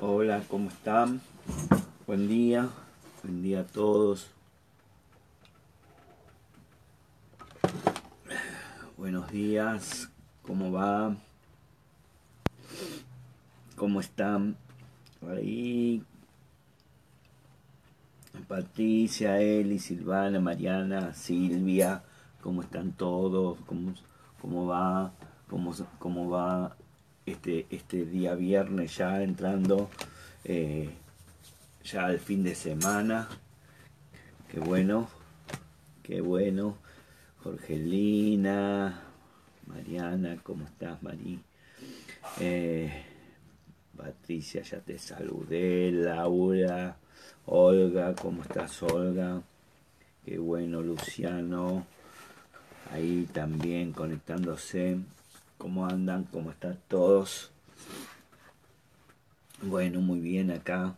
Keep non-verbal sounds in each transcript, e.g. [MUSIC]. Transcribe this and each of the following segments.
Hola, ¿cómo están? Buen día, buen día a todos. Buenos días, ¿cómo va? ¿Cómo están? Ahí. Patricia, Eli, Silvana, Mariana, Silvia, ¿cómo están todos? ¿Cómo, cómo va? ¿Cómo, cómo va este, este día viernes ya entrando eh, ya al fin de semana. Qué bueno, qué bueno. Jorgelina, Mariana, ¿cómo estás, Marí? Eh, Patricia, ya te saludé. Laura, Olga, ¿cómo estás, Olga? Qué bueno, Luciano. Ahí también conectándose. ¿Cómo andan? ¿Cómo están todos? Bueno, muy bien acá.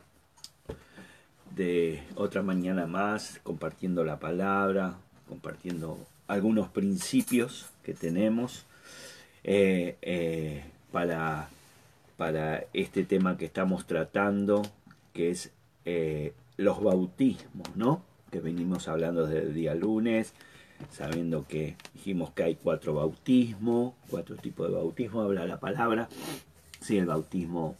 De otra mañana más, compartiendo la palabra, compartiendo algunos principios que tenemos eh, eh, para, para este tema que estamos tratando, que es eh, los bautismos, ¿no? Que venimos hablando desde el día lunes, sabiendo que dijimos que hay cuatro bautismos, cuatro tipos de bautismo, habla la palabra, sí, el bautismo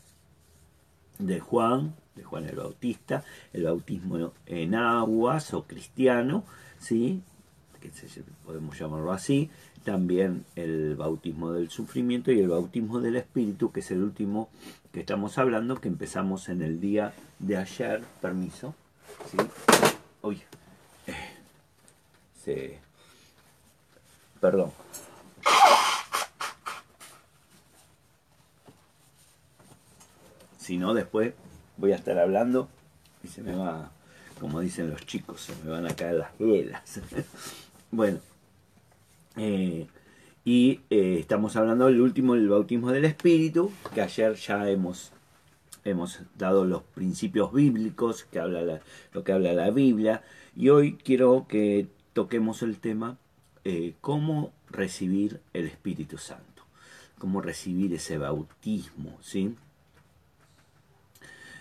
de Juan, de Juan el Bautista, el bautismo en aguas o cristiano, sí, que podemos llamarlo así, también el bautismo del sufrimiento y el bautismo del Espíritu, que es el último que estamos hablando, que empezamos en el día de ayer, permiso, ¿sí? Uy, eh, se Perdón. Si no, después voy a estar hablando y se me va, como dicen los chicos, se me van a caer las velas. [LAUGHS] bueno, eh, y eh, estamos hablando del último, el bautismo del Espíritu, que ayer ya hemos, hemos dado los principios bíblicos, que habla lo que habla la Biblia, y hoy quiero que toquemos el tema eh, cómo recibir el Espíritu Santo, cómo recibir ese bautismo, ¿sí?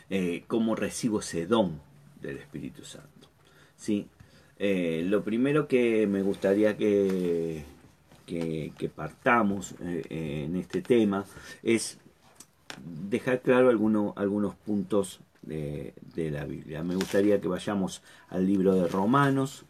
Eh, cómo recibo ese don del Espíritu Santo, ¿sí? Eh, lo primero que me gustaría que, que, partamos en este tema es dejar claro algunos puntos de, de, la Biblia. Me gustaría que vayamos al libro de Romanos,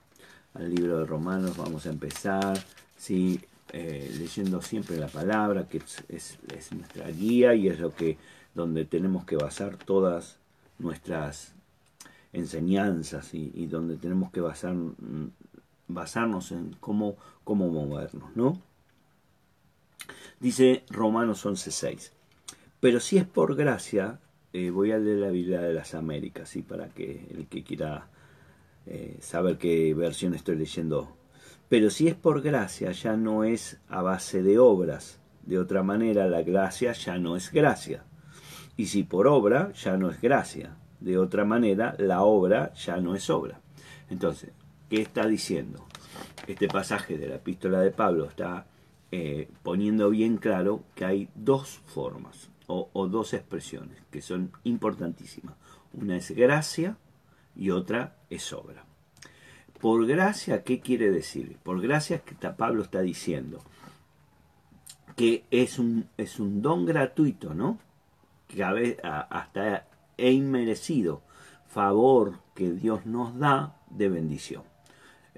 al libro de Romanos, vamos a empezar, ¿sí? Eh, leyendo siempre la palabra, que es, nuestra guía y es lo que donde tenemos que basar todas nuestras enseñanzas y, donde tenemos que basar, basarnos en cómo, cómo movernos, ¿no? Dice Romanos 11.6. Pero si es por gracia, eh, voy a leer la Biblia de las Américas, ¿sí? para que el que quiera eh, saber qué versión estoy leyendo. Pero si es por gracia, ya no es a base de obras. De otra manera, la gracia ya no es gracia. Y si por obra, ya no es gracia. De otra manera, la obra ya no es obra. Entonces, ¿qué está diciendo? Este pasaje de la epístola de Pablo está eh, poniendo bien claro que hay dos formas o, o dos expresiones que son importantísimas. Una es gracia y otra es obra. Por gracia, ¿qué quiere decir? Por gracia que Pablo está diciendo que es un, es un don gratuito, ¿no? Que a veces, hasta e inmerecido favor que Dios nos da de bendición.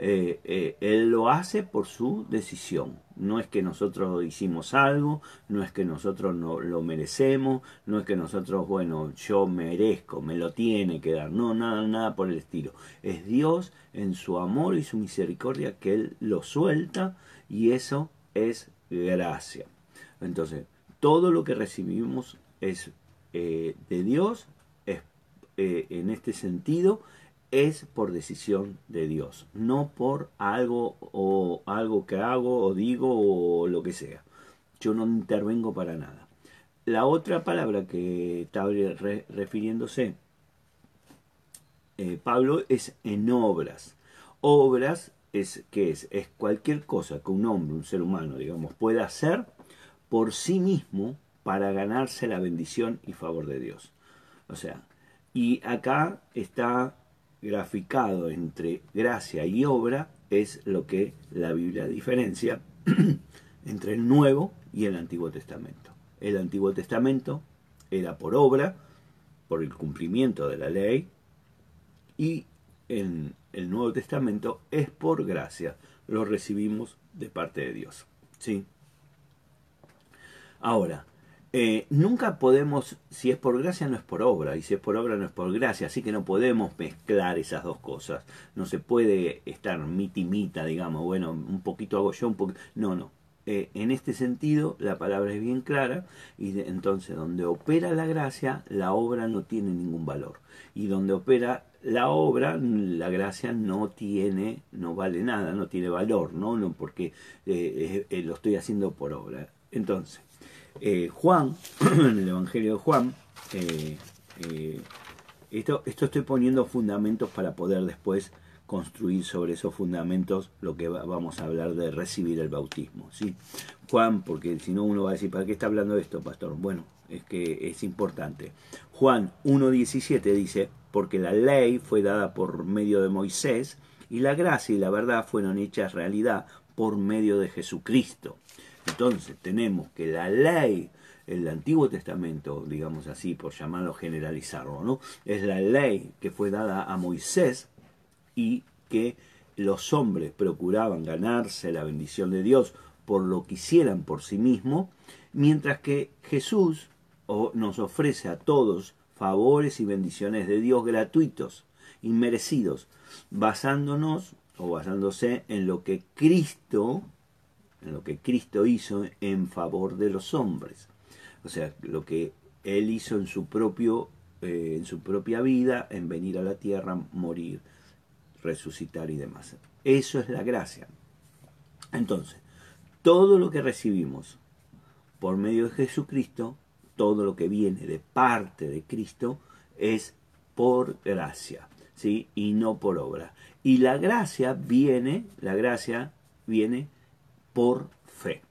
Eh, eh, él lo hace por su decisión. No es que nosotros hicimos algo, no es que nosotros no lo merecemos, no es que nosotros, bueno, yo merezco, me lo tiene que dar. No, nada, nada por el estilo. Es Dios en su amor y su misericordia que Él lo suelta y eso es gracia. Entonces, todo lo que recibimos es eh, de Dios, es, en este sentido, es por decisión de Dios, no por algo o algo que hago o digo o lo que sea. Yo no intervengo para nada. La otra palabra que está refiriéndose eh, Pablo es en obras. Obras es que es? Es cualquier cosa que un hombre, un ser humano, digamos, pueda hacer por sí mismo para ganarse la bendición y favor de Dios. O sea, y acá está graficado entre gracia y obra, es lo que la Biblia diferencia [CLEARS THROAT] entre el Nuevo y el Antiguo Testamento. El Antiguo Testamento era por obra, por el cumplimiento de la ley, y en el Nuevo Testamento es por gracia, lo recibimos de parte de Dios. ¿sí? Ahora, eh, nunca podemos, si es por gracia no es por obra, y si es por obra no es por gracia, así que no podemos mezclar esas dos cosas. No se puede estar mitimita, digamos, bueno, un poquito hago yo, un poquito... No, no. Eh, en este sentido, la palabra es bien clara, y entonces donde opera la gracia, la obra no tiene ningún valor. Y donde opera la obra, la gracia no tiene, no vale nada, no tiene valor, ¿no? no porque eh, lo estoy haciendo por obra. Entonces, eh, Juan, [CLEARS THROAT] en el Evangelio de Juan, eh, eh, esto, esto estoy poniendo fundamentos para poder después construir sobre esos fundamentos lo que vamos a hablar de recibir el bautismo. ¿sí? Juan, porque si no uno va a decir, ¿para qué está hablando esto, pastor? Bueno, es que es importante. Juan 1.17 dice, porque la ley fue dada por medio de Moisés y la gracia y la verdad fueron hechas realidad por medio de Jesucristo. Entonces tenemos que la ley, el Antiguo Testamento, digamos así, por llamarlo generalizarlo, ¿no? Es la ley que fue dada a Moisés y que los hombres procuraban ganarse la bendición de Dios por lo que hicieran por sí mismos, mientras que Jesús nos ofrece a todos favores y bendiciones de Dios gratuitos, inmerecidos, basándonos o basándose en lo que Cristo en lo que Cristo hizo en favor de los hombres. O sea, lo que Él hizo en su, propio, eh, en su propia vida, en venir a la tierra, morir, resucitar y demás. Eso es la gracia. Entonces, todo lo que recibimos por medio de Jesucristo, todo lo que viene de parte de Cristo, es por gracia, ¿sí? Y no por obra. Y la gracia viene, la gracia viene por fe.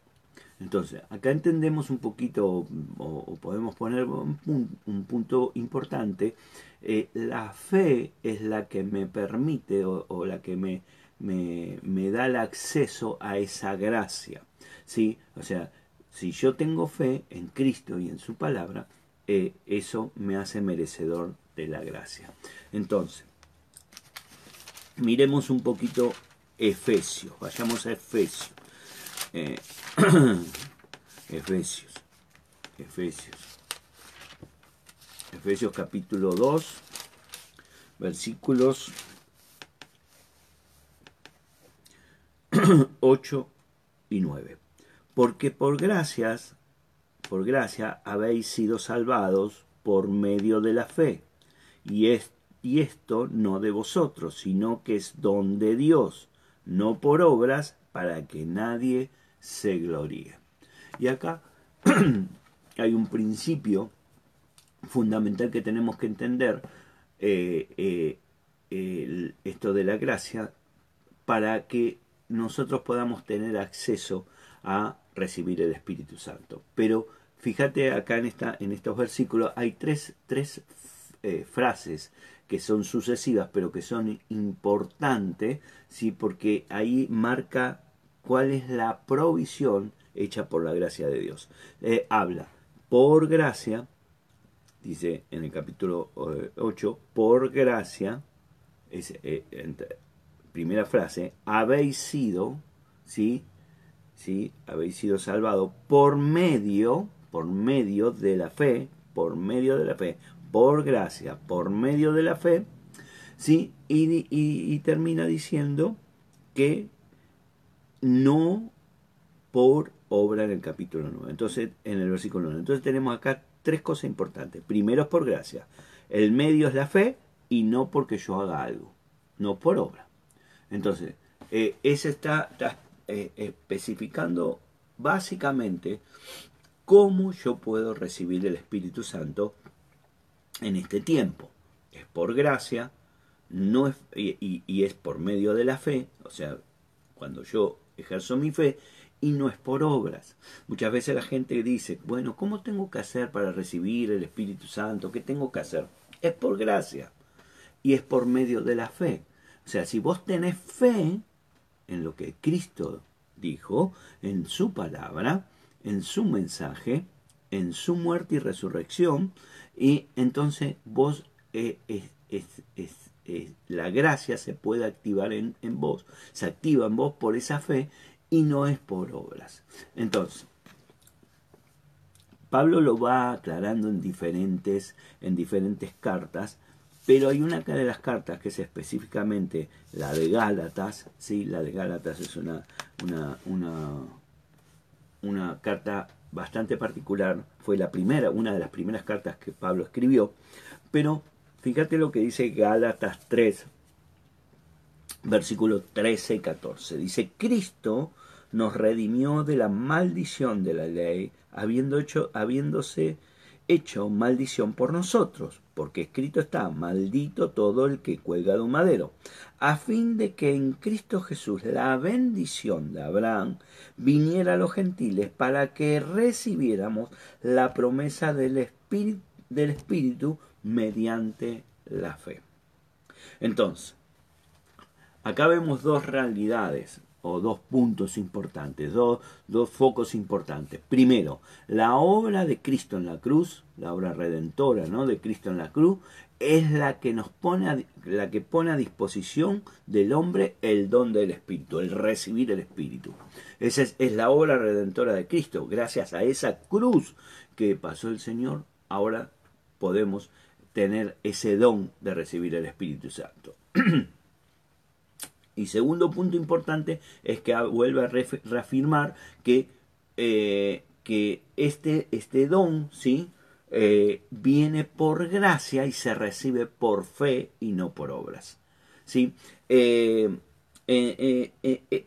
Entonces, acá entendemos un poquito, o, podemos poner un, punto importante, eh, la fe es la que me permite o, la que me, me, da el acceso a esa gracia. ¿sí? O sea, si yo tengo fe en Cristo y en su palabra, eh, eso me hace merecedor de la gracia. Entonces, miremos un poquito Efesios, vayamos a Efesios. Eh, [CLEARS THROAT] Efesios. Efesios. Efesios capítulo 2, versículos [CLEARS THROAT] 8 y 9. Porque por gracias, por gracia habéis sido salvados por medio de la fe. Y, es, y esto no de vosotros, sino que es don de Dios, no por obras, para que nadie se gloríe. Y acá [CLEARS THROAT] hay un principio fundamental que tenemos que entender, eh, eh, esto de la gracia, para que nosotros podamos tener acceso a recibir el Espíritu Santo. Pero fíjate acá en, esta, en estos versículos hay tres, tres eh, frases que son sucesivas, pero que son importantes, ¿sí? porque ahí marca cuál es la provisión hecha por la gracia de Dios. Eh, habla por gracia, dice en el capítulo 8, eh, por gracia, es, eh, primera frase, habéis sido, ¿sí? ¿sí? Habéis sido salvado por medio, por medio de la fe, por medio de la fe, por gracia, por medio de la fe, ¿sí? y termina diciendo que no por obra en el capítulo 9. Entonces, en el versículo 9. Entonces tenemos acá tres cosas importantes. Primero es por gracia. El medio es la fe y no porque yo haga algo. No por obra. Entonces, eh, ese está, eh, especificando básicamente cómo yo puedo recibir el Espíritu Santo en este tiempo. Es por gracia, no es, y, y es por medio de la fe, o sea, cuando yo ejerzo mi fe y no es por obras. Muchas veces la gente dice, bueno, ¿cómo tengo que hacer para recibir el Espíritu Santo? ¿Qué tengo que hacer? Es por gracia y es por medio de la fe. O sea, si vos tenés fe en lo que Cristo dijo, en su palabra, en su mensaje, en su muerte y resurrección, y entonces vos eh, la gracia se puede activar en, en vos, se activa en vos por esa fe y no es por obras. Entonces, Pablo lo va aclarando en diferentes, en diferentes cartas, pero hay una de las cartas que es específicamente la de Gálatas, sí, la de Gálatas es una, una, una, una carta bastante particular, fue la primera, una de las primeras cartas que Pablo escribió, pero fíjate lo que dice Gálatas 3, versículo 13 y 14. Dice, Cristo nos redimió de la maldición de la ley, habiendo hecho, habiéndose hecho maldición por nosotros, porque escrito está, maldito todo el que cuelga de un madero, a fin de que en Cristo Jesús la bendición de Abraham viniera a los gentiles para que recibiéramos la promesa del del Espíritu mediante la fe. Entonces, acá vemos dos realidades o dos puntos importantes, dos, dos, focos importantes. Primero, la obra de Cristo en la cruz, la obra redentora ¿no? de Cristo en la cruz, es la que nos pone a, la que pone a disposición del hombre el don del Espíritu, el recibir el Espíritu. Esa es, es la obra redentora de Cristo. Gracias a esa cruz que pasó el Señor, ahora podemos tener ese don de recibir el Espíritu Santo. [CLEARS THROAT] Y segundo punto importante es que vuelve a reafirmar que, eh, que este, este don ¿sí? Eh, viene por gracia y se recibe por fe y no por obras. ¿sí? Eh,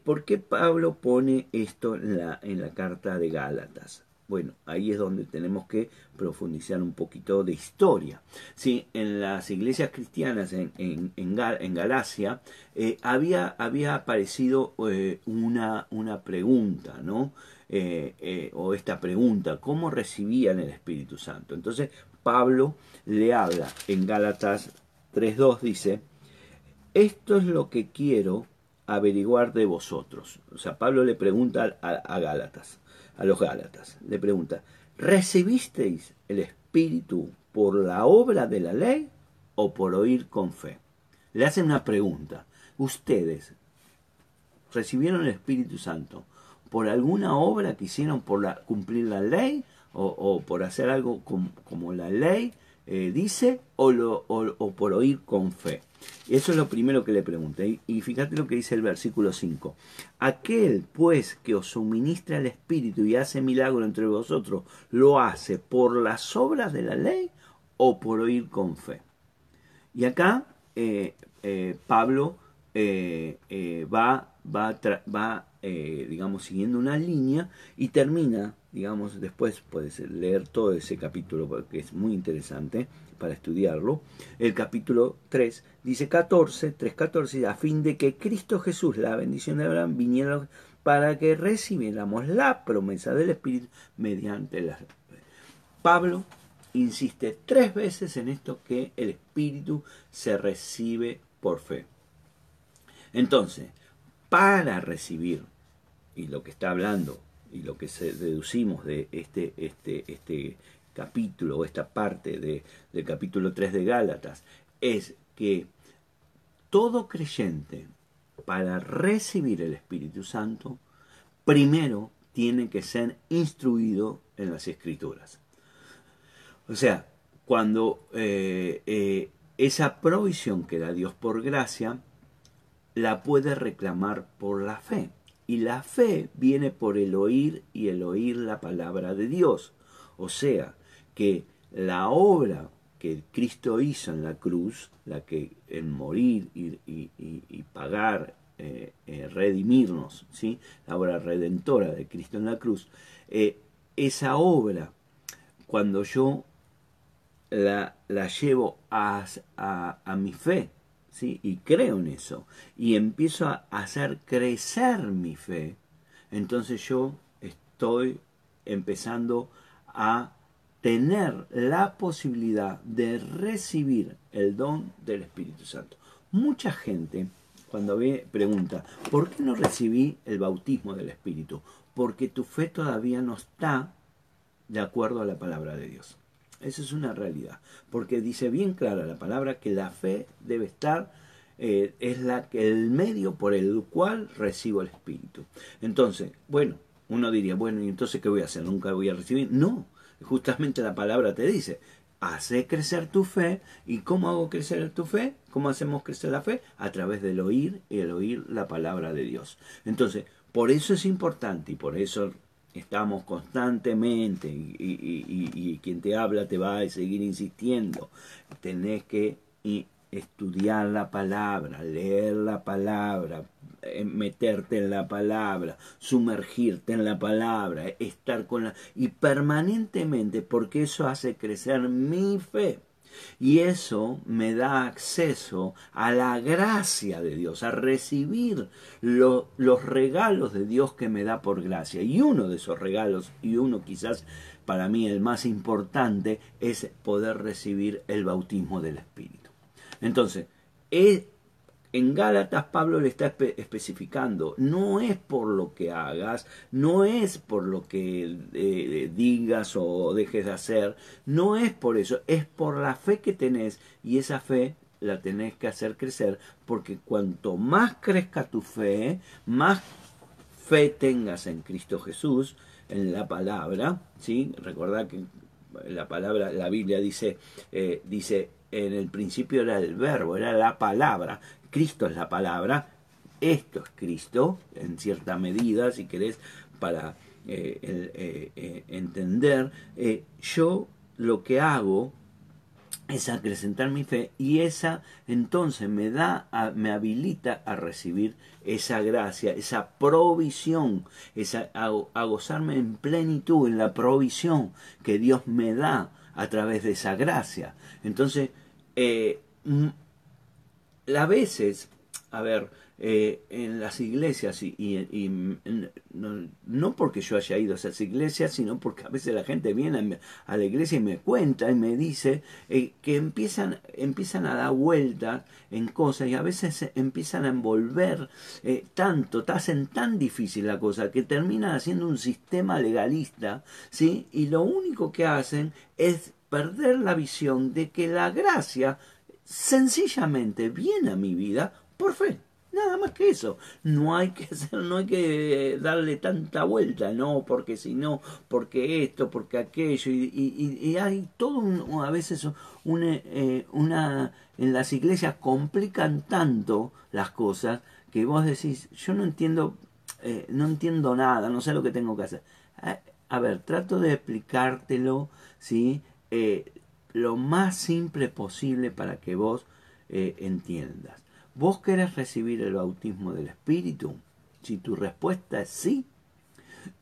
¿Por qué Pablo pone esto en la, en la carta de Gálatas? Bueno, ahí es donde tenemos que profundizar un poquito de historia. Sí, en las iglesias cristianas en, Galacia eh, había, había aparecido eh, una, una pregunta, ¿no? Eh, o esta pregunta, ¿cómo recibían el Espíritu Santo? Entonces Pablo le habla en Gálatas 3.2, dice, esto es lo que quiero averiguar de vosotros. O sea, Pablo le pregunta a Gálatas a los Gálatas. Le pregunta, ¿recibisteis el Espíritu por la obra de la ley o por oír con fe? Le hacen una pregunta. ¿Ustedes recibieron el Espíritu Santo por alguna obra que hicieron por cumplir la ley o, por hacer algo como la ley eh, dice o, por oír con fe. Eso es lo primero que le pregunté. Y fíjate lo que dice el versículo 5. Aquel pues que os suministra el Espíritu y hace milagro entre vosotros, ¿lo hace por las obras de la ley o por oír con fe? Y acá eh, eh, Pablo va, va, va digamos, siguiendo una línea y termina digamos, después puedes leer todo ese capítulo porque es muy interesante para estudiarlo. El capítulo 3 dice 14, 3, 14, a fin de que Cristo Jesús, la bendición de Abraham, viniera para que recibiéramos la promesa del Espíritu mediante la... Pablo insiste tres veces en esto que el Espíritu se recibe por fe. Entonces, para recibir, y lo que está hablando y lo que deducimos de este, este, este capítulo o esta parte de, del capítulo 3 de Gálatas es que todo creyente para recibir el Espíritu Santo primero tiene que ser instruido en las escrituras. O sea, cuando eh, eh, esa provisión que da Dios por gracia, la puede reclamar por la fe. Y la fe viene por el oír y el oír la palabra de Dios. O sea, que la obra que Cristo hizo en la cruz, la que en morir y, pagar, eh, eh, redimirnos, ¿sí? la obra redentora de Cristo en la cruz, eh, esa obra, cuando yo la, la llevo a, a mi fe, y creo en eso, y empiezo a hacer crecer mi fe, entonces yo estoy empezando a tener la posibilidad de recibir el don del Espíritu Santo. Mucha gente cuando ve pregunta, ¿por qué no recibí el bautismo del Espíritu? Porque tu fe todavía no está de acuerdo a la palabra de Dios. Esa es una realidad, porque dice bien clara la palabra que la fe debe estar eh, es la, el medio por el cual recibo el Espíritu. Entonces, bueno, uno diría, bueno, ¿y entonces qué voy a hacer? ¿Nunca voy a recibir? No, justamente la palabra te dice, hace crecer tu fe. ¿Y cómo hago crecer tu fe? ¿Cómo hacemos crecer la fe? A través del oír y el oír la palabra de Dios. Entonces, por eso es importante y por eso estamos constantemente y, y quien te habla te va a seguir insistiendo. Tenés que estudiar la palabra, leer la palabra, eh, meterte en la palabra, sumergirte en la palabra, estar con la... y permanentemente, porque eso hace crecer mi fe. Y eso me da acceso a la gracia de Dios, a recibir los regalos de Dios que me da por gracia. Y uno de esos regalos, y uno quizás para mí el más importante, es poder recibir el bautismo del Espíritu. Entonces, en Gálatas Pablo le está especificando, no es por lo que hagas, no es por lo que eh, digas o dejes de hacer, no es por eso, es por la fe que tenés y esa fe la tenés que hacer crecer, porque cuanto más crezca tu fe, más fe tengas en Cristo Jesús, en la palabra, ¿sí? Recordad que la palabra, la Biblia dice, eh, dice, en el principio era el verbo, era la palabra. Cristo es la palabra, esto es Cristo, en cierta medida, si querés, para eh, eh, eh, entender. yo lo que hago es acrecentar mi fe y esa entonces me da, me habilita a recibir esa gracia, esa provisión, esa, a gozarme en plenitud en la provisión que Dios me da a través de esa gracia. Entonces, eh, a veces, a ver, eh, en las iglesias, y, no, porque yo haya ido a esas iglesias, sino porque a veces la gente viene a, la iglesia y me cuenta y me dice eh, que empiezan, empiezan a dar vueltas en cosas y a veces empiezan a envolver eh, tanto, hacen tan difícil la cosa que terminan haciendo un sistema legalista, ¿sí? Y lo único que hacen es perder la visión de que la gracia sencillamente viene a mi vida por fe. Nada más que eso. No hay que hacer, no hay que darle tanta vuelta, no, porque si no, porque esto, porque aquello, y, hay todo a veces una, eh, una, en las iglesias complican tanto las cosas que vos decís, yo no entiendo, eh, no entiendo nada, no sé lo que tengo que hacer. A, a ver, trato de explicártelo, ¿sí? Eh, lo más simple posible para que vos eh, entiendas. ¿Vos querés recibir el bautismo del Espíritu? Si tu respuesta es sí,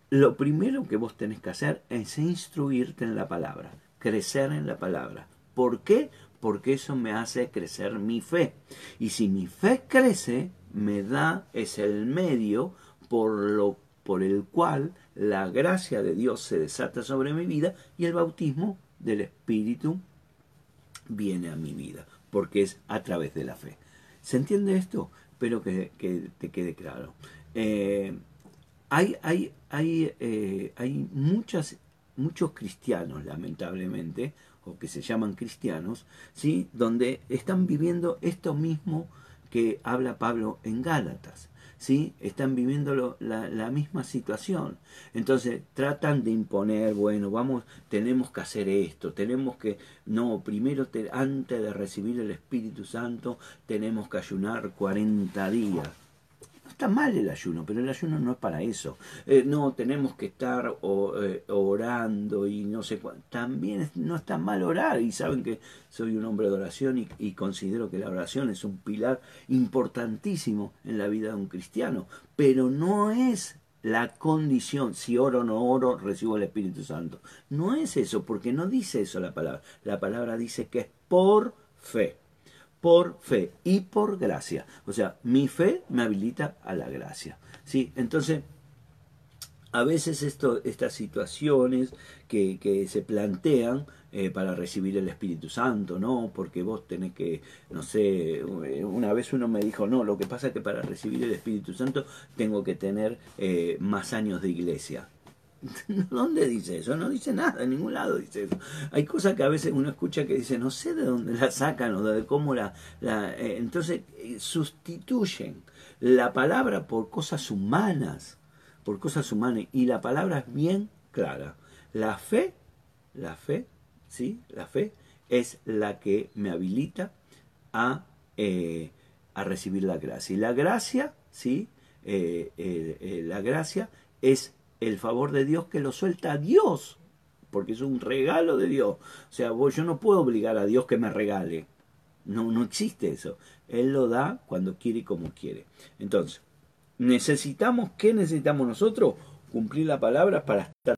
lo primero que vos tenés que hacer es instruirte en la palabra, crecer en la palabra. ¿Por qué? Porque eso me hace crecer mi fe. Y si mi fe crece, me da, es el medio por, lo, por el cual la gracia de Dios se desata sobre mi vida y el bautismo del Espíritu viene a mi vida, porque es a través de la fe. ¿Se entiende esto? Espero que, te quede claro. Eh, hay hay, hay, eh, hay muchas, muchos cristianos, lamentablemente, o que se llaman cristianos, ¿sí? donde están viviendo esto mismo que habla Pablo en Gálatas. ¿Sí? están viviendo la, misma situación. Entonces tratan de imponer, bueno, vamos, tenemos que hacer esto, tenemos que, no, primero antes de recibir el Espíritu Santo tenemos que ayunar 40 días está mal el ayuno, pero el ayuno no es para eso. Eh, no, tenemos que estar eh, orando y no sé cuánto. También no está mal orar y saben que soy un hombre de oración y, y, considero que la oración es un pilar importantísimo en la vida de un cristiano, pero no es la condición, si oro o no oro, recibo el Espíritu Santo. No es eso, porque no dice eso la palabra. La palabra dice que es por fe por fe y por gracia. O sea, mi fe me habilita a la gracia. ¿sí? Entonces, a veces esto, estas situaciones que, que se plantean eh, para recibir el Espíritu Santo, ¿no? Porque vos tenés que, no sé, una vez uno me dijo, no, lo que pasa es que para recibir el Espíritu Santo tengo que tener eh, más años de iglesia. [LAUGHS] ¿Dónde dice eso? No dice nada, en ningún lado dice eso. Hay cosas que a veces uno escucha que dice, no sé de dónde la sacan o de cómo la... eh, entonces sustituyen la palabra por cosas humanas, por cosas humanas. Y la palabra es bien clara. La fe, la fe ¿sí? La fe es la que me habilita a, eh, a recibir la gracia. Y la gracia, ¿sí? Eh, eh, la gracia es el favor de Dios que lo suelta a Dios, porque es un regalo de Dios. O sea, yo no puedo obligar a Dios que me regale. No, no existe eso. Él lo da cuando quiere y como quiere. Entonces, necesitamos, ¿qué necesitamos nosotros? Cumplir la palabra para estar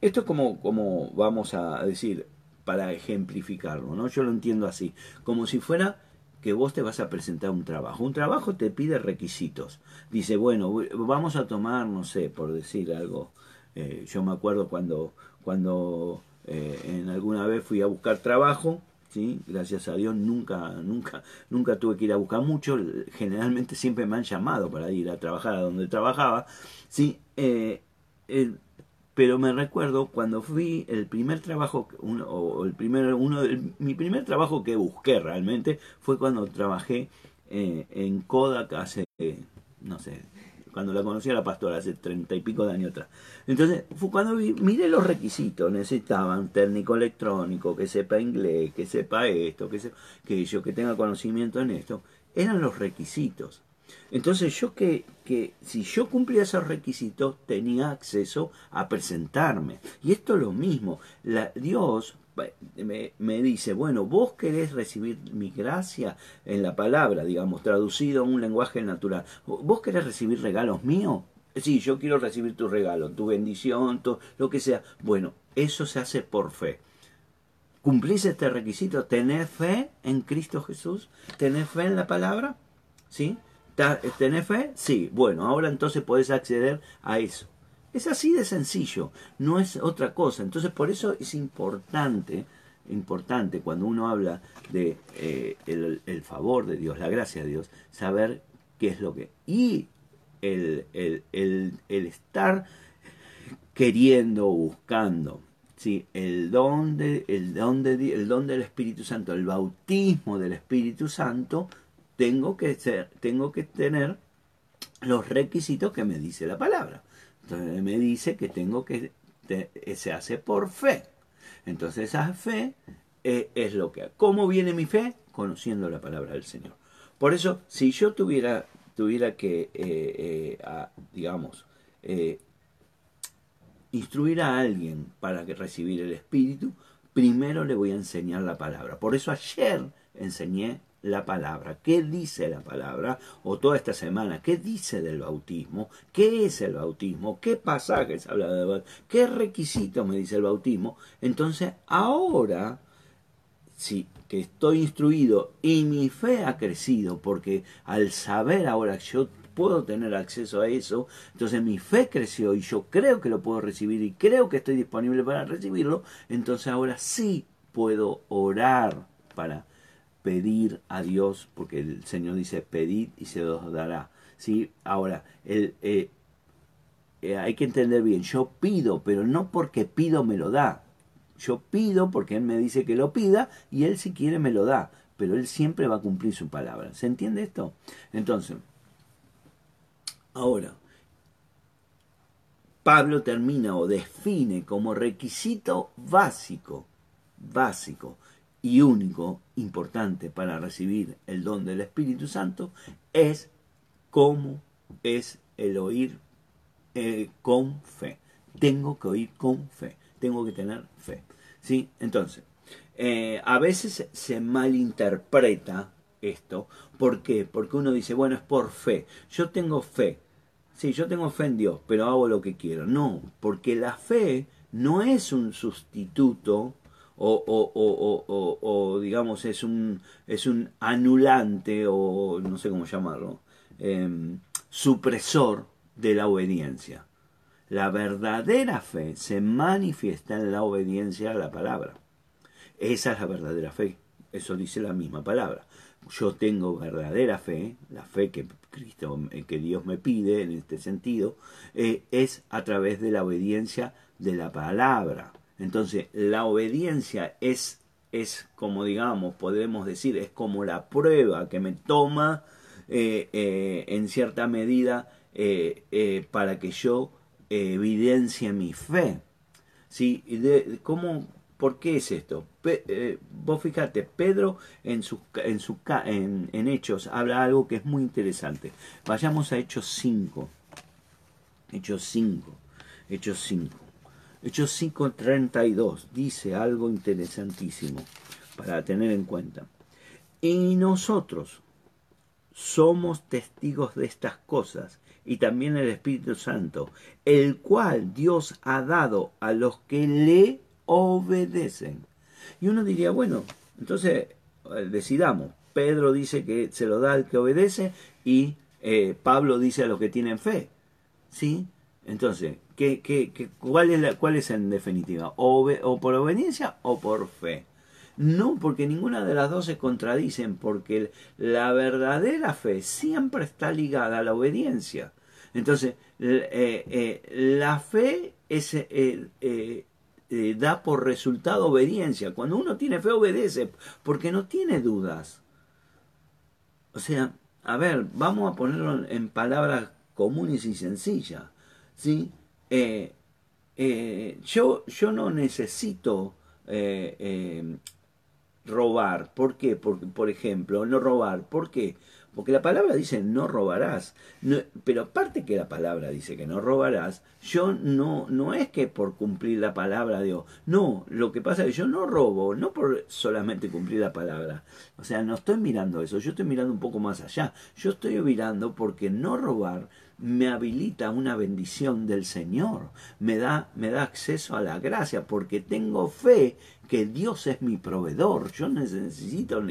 esto es como, como vamos a decir, para ejemplificarlo, ¿no? Yo lo entiendo así, como si fuera que vos te vas a presentar un trabajo. Un trabajo te pide requisitos. Dice, bueno, vamos a tomar, no sé, por decir algo. Eh, yo me acuerdo cuando, cuando eh, en alguna vez fui a buscar trabajo, ¿sí? gracias a Dios nunca, nunca, nunca tuve que ir a buscar mucho. Generalmente siempre me han llamado para ir a trabajar a donde trabajaba. ¿sí? Eh, pero me recuerdo cuando fui el primer trabajo uno, o el primer uno mi primer trabajo que busqué realmente fue cuando trabajé eh, en Kodak hace no sé cuando la conocí a la pastora hace treinta y pico de años atrás. Entonces fue cuando vi, miré los requisitos necesitaban técnico electrónico que sepa inglés que sepa esto que sepa, que yo que tenga conocimiento en esto eran los requisitos entonces yo que, que si yo cumplía esos requisitos tenía acceso a presentarme. Y esto es lo mismo. La, Dios me, me, dice, bueno, vos querés recibir mi gracia en la palabra, digamos, traducido en un lenguaje natural. ¿Vos querés recibir regalos míos? Sí, yo quiero recibir tu regalo, tu bendición, tu, lo que sea. Bueno, eso se hace por fe. ¿Cumplís este requisito? ¿Tenés fe en Cristo Jesús? ¿Tenés fe en la palabra? ¿Sí? ¿Tenés fe? Sí. Bueno, ahora entonces podés acceder a eso. Es así de sencillo, no es otra cosa. Entonces por eso es importante, importante cuando uno habla de eh, el, favor de Dios, la gracia de Dios, saber qué es lo que... Y el, el, el estar queriendo, buscando, ¿sí? el, don de, el, don de, el don del Espíritu Santo, el bautismo del Espíritu Santo, tengo que, tengo que tener los requisitos que me dice la palabra. Entonces me dice que tengo que, se hace por fe. Entonces esa fe eh, es lo que... ¿Cómo viene mi fe? Conociendo la palabra del Señor. Por eso, si yo tuviera, tuviera que, eh, eh, digamos, instruir a alguien para que recibir el Espíritu, primero le voy a enseñar la palabra. Por eso ayer enseñé la palabra, qué dice la palabra, o toda esta semana, qué dice del bautismo, qué es el bautismo, qué pasajes habla de bautismo, qué requisito me dice el bautismo. Entonces, ahora, sí, que estoy instruido y mi fe ha crecido, porque al saber ahora yo puedo tener acceso a eso, entonces mi fe creció y yo creo que lo puedo recibir y creo que estoy disponible para recibirlo, entonces ahora sí puedo orar para pedir a Dios, porque el Señor dice, pedid y se os dará. ¿sí? Ahora, el, eh, eh, hay que entender bien, yo pido, pero no porque pido me lo da. Yo pido porque Él me dice que lo pida y Él si quiere me lo da, pero Él siempre va a cumplir su palabra. ¿Se entiende esto? Entonces, ahora, Pablo termina o define como requisito básico, básico, y único importante para recibir el don del Espíritu Santo es cómo es el oír eh, con fe. Tengo que oír con fe, tengo que tener fe. ¿sí? Entonces, eh, a veces se malinterpreta esto. ¿Por qué? Porque uno dice, bueno, es por fe. Yo tengo fe. Sí, yo tengo fe en Dios, pero hago lo que quiero. No, porque la fe no es un sustituto o, digamos es un, es un anulante o no sé cómo llamarlo, em, supresor de la obediencia. La verdadera fe se manifiesta en la obediencia a la palabra. Esa es la verdadera fe. Eso dice la misma palabra. Yo tengo verdadera fe, la fe que Cristo, eh, que Dios me pide en este sentido, eh, es a través de la obediencia de la palabra. Entonces, la obediencia es, es como digamos, podemos decir, es como la prueba que me toma eh, en cierta medida para que yo evidencie mi fe. ¿Sí? ¿cómo, ¿Por qué es esto? Eh, vos fíjate, Pedro en, su, en, en, en, Hechos habla algo que es muy interesante. Vayamos a Hechos 5. Hechos 5. Hechos 5. Hechos 5, 32 dice algo interesantísimo para tener en cuenta. Y nosotros somos testigos de estas cosas y también el Espíritu Santo, el cual Dios ha dado a los que le obedecen. Y uno diría, bueno, entonces eh, decidamos. Pedro dice que se lo da al que obedece y eh, Pablo dice a los que tienen fe. ¿Sí? Entonces, ¿qué, qué, cuál, es la, ¿cuál es en definitiva? O, o por obediencia o por fe. No, porque ninguna de las dos se contradicen, porque la verdadera fe siempre está ligada a la obediencia. Entonces, eh, la fe es, eh, da por resultado obediencia. Cuando uno tiene fe, obedece, porque no tiene dudas. O sea, a ver, vamos a ponerlo en palabras comunes y sencillas. ¿sí? Eh, eh, yo, yo no necesito robar. ¿Por qué? Porque, por ejemplo, no robar. ¿Por qué? Porque la palabra dice no robarás. pero aparte que la palabra dice que no robarás, yo no, no es que por cumplir la palabra Dios. No, lo que pasa es que yo no robo, no por solamente cumplir la palabra. O sea, no estoy mirando eso, yo estoy mirando un poco más allá. Yo estoy mirando porque no robar me habilita una bendición del Señor, me da, me da acceso a la gracia, porque tengo fe que Dios es mi proveedor. Yo no necesito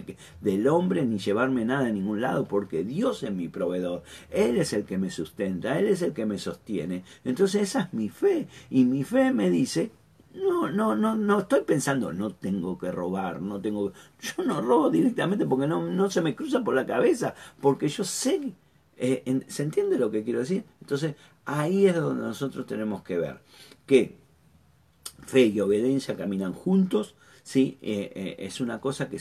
del hombre ni llevarme nada a ningún lado, porque Dios es mi proveedor. Él es el que me sustenta, Él es el que me sostiene. Entonces esa es mi fe. Y mi fe me dice, no, no, no, no estoy pensando, no tengo que robar, no tengo, yo no robo directamente porque no, no se me cruza por la cabeza, porque yo sé eh, ¿Se entiende lo que quiero decir? Entonces, ahí es donde nosotros tenemos que ver que fe y obediencia caminan juntos, ¿sí? Eh, eh, es una cosa que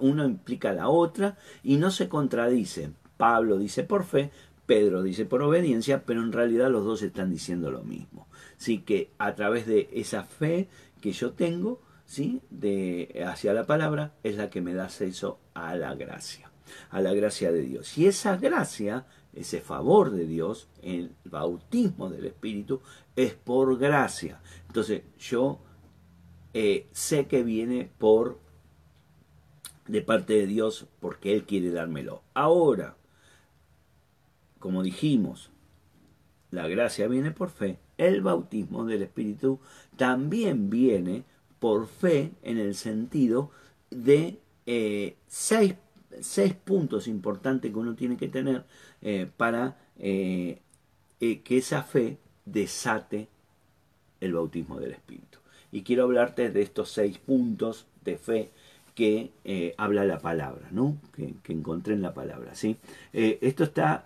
uno implica la otra y no se contradicen. Pablo dice por fe, Pedro dice por obediencia, pero en realidad los dos están diciendo lo mismo. Sí que a través de esa fe que yo tengo, ¿sí? de hacia la palabra es la que me da acceso a la gracia a la gracia de Dios. Y esa gracia, ese favor de Dios, el bautismo del Espíritu, es por gracia. Entonces yo eh, sé que viene por de parte de Dios porque Él quiere dármelo. Ahora, como dijimos, la gracia viene por fe, el bautismo del Espíritu también viene por fe en el sentido de eh, seis seis puntos importantes que uno tiene que tener eh, para eh, eh, que esa fe desate el bautismo del Espíritu. Y quiero hablarte de estos seis puntos de fe que habla la palabra, ¿no? Que, encontré en la palabra. ¿sí? esto está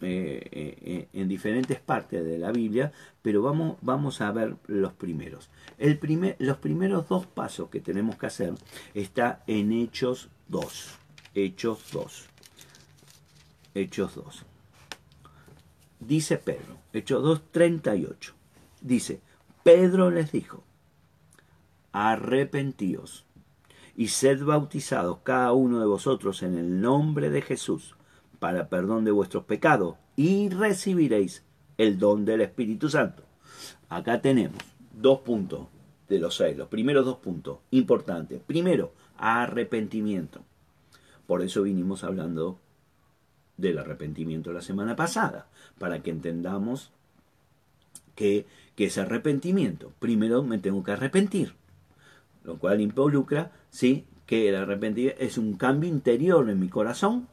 en diferentes partes de la Biblia, pero vamos, vamos a ver los primeros. El primer, los primeros dos pasos que tenemos que hacer está en Hechos 2. Hechos 2. Hechos 2. Dice Pedro, Hechos 2, 38. Dice, Pedro les dijo, arrepentíos y sed bautizados cada uno de vosotros en el nombre de Jesús para perdón de vuestros pecados y recibiréis el don del Espíritu Santo. Acá tenemos dos puntos de los seis, los primeros dos puntos importantes. Primero, arrepentimiento. Por eso vinimos hablando del arrepentimiento la semana pasada, para que entendamos que, que ese arrepentimiento, primero me tengo que arrepentir, lo cual involucra, ¿sí? que el arrepentimiento es un cambio interior en mi corazón,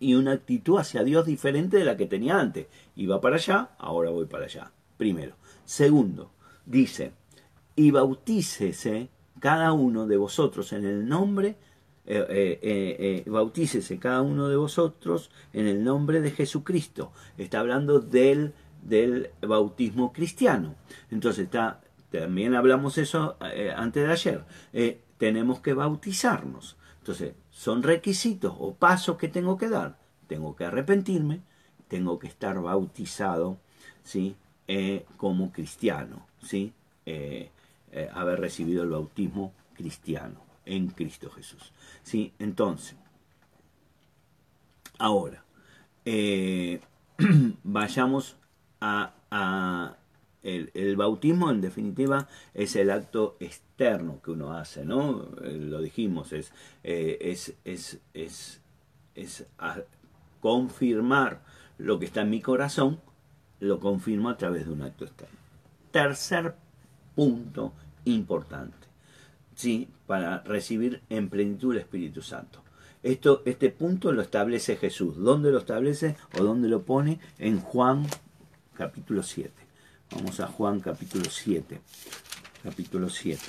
y una actitud hacia Dios diferente de la que tenía antes. Iba para allá, ahora voy para allá. Primero. Segundo, dice, y bautícese cada uno de vosotros en el nombre, eh, eh, eh, bautícese cada uno de vosotros en el nombre de Jesucristo. Está hablando del, del bautismo cristiano. Entonces está, también hablamos eso antes de ayer. tenemos que bautizarnos. Entonces, son requisitos o pasos que tengo que dar. Tengo que arrepentirme, tengo que estar bautizado, ¿sí? como cristiano, ¿sí? Haber recibido el bautismo cristiano en Cristo Jesús. ¿Sí? Entonces, ahora, eh, [CLEARS THROAT] vayamos a, el, bautismo en definitiva es el acto externo que uno hace, ¿no? Eh, lo dijimos, es, es, es, es, es confirmar lo que está en mi corazón, lo confirmo a través de un acto externo. Tercer punto importante, ¿sí? para recibir en plenitud el Espíritu Santo. Esto, este punto lo establece Jesús. ¿Dónde lo establece o dónde lo pone? En Juan capítulo 7. Vamos a Juan capítulo 7. Capítulo 7.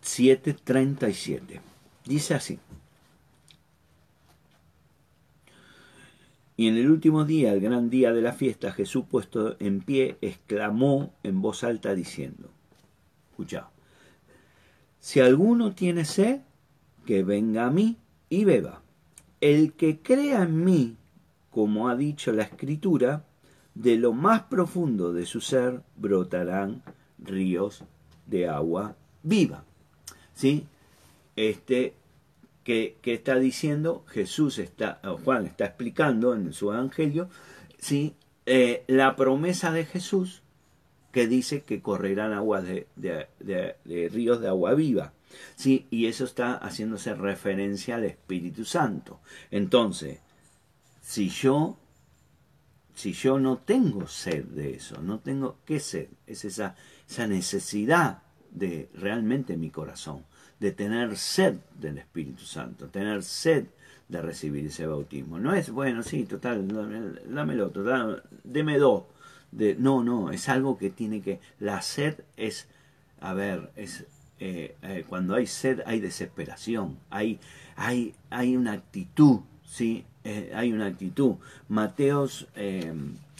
Siete treinta y siete. Dice así. Y en el último día, el gran día de la fiesta, Jesús puesto en pie, exclamó en voz alta diciendo, escucha, si alguno tiene sed, que venga a mí y beba. El que crea en mí, como ha dicho la escritura, de lo más profundo de su ser brotarán ríos de agua viva. ¿Sí? Este que, está diciendo Jesús, está, Juan está explicando en su evangelio, ¿sí? Eh, la promesa de Jesús que dice que correrán aguas de, de, ríos de agua viva. ¿sí? Y eso está haciéndose referencia al Espíritu Santo. Entonces, si yo, si yo no tengo sed de eso, no tengo, ¿qué sed? Es esa, esa necesidad de realmente mi corazón de tener sed del Espíritu Santo, tener sed de recibir ese bautismo. No es, bueno, sí, total, dámelo, total, deme dos. De, no, no, es algo que tiene que... La sed es, a ver, es eh, eh, cuando hay sed hay desesperación, hay, hay, hay una actitud, ¿sí? Eh, hay una actitud. Mateos,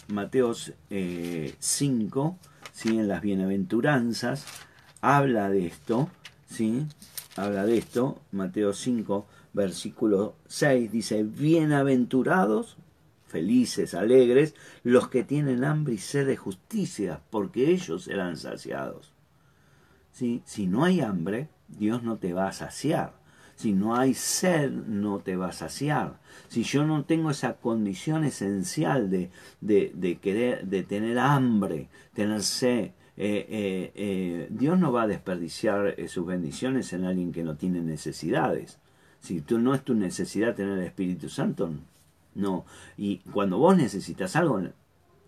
Mateos 5, ¿sí? en las bienaventuranzas, habla de esto, ¿sí? habla de esto, Mateo 5, versículo 6, dice, bienaventurados, felices, alegres, los que tienen hambre y sed de justicia, porque ellos serán saciados. ¿Sí? Si no hay hambre, Dios no te va a saciar. Si no hay sed, no te va a saciar. Si yo no tengo esa condición esencial de, de, de querer, de tener hambre, tener sed, eh, eh, eh, Dios no va a desperdiciar sus bendiciones en alguien que no tiene necesidades. Si tú no es tu necesidad tener el Espíritu Santo, no. Y cuando vos necesitas algo,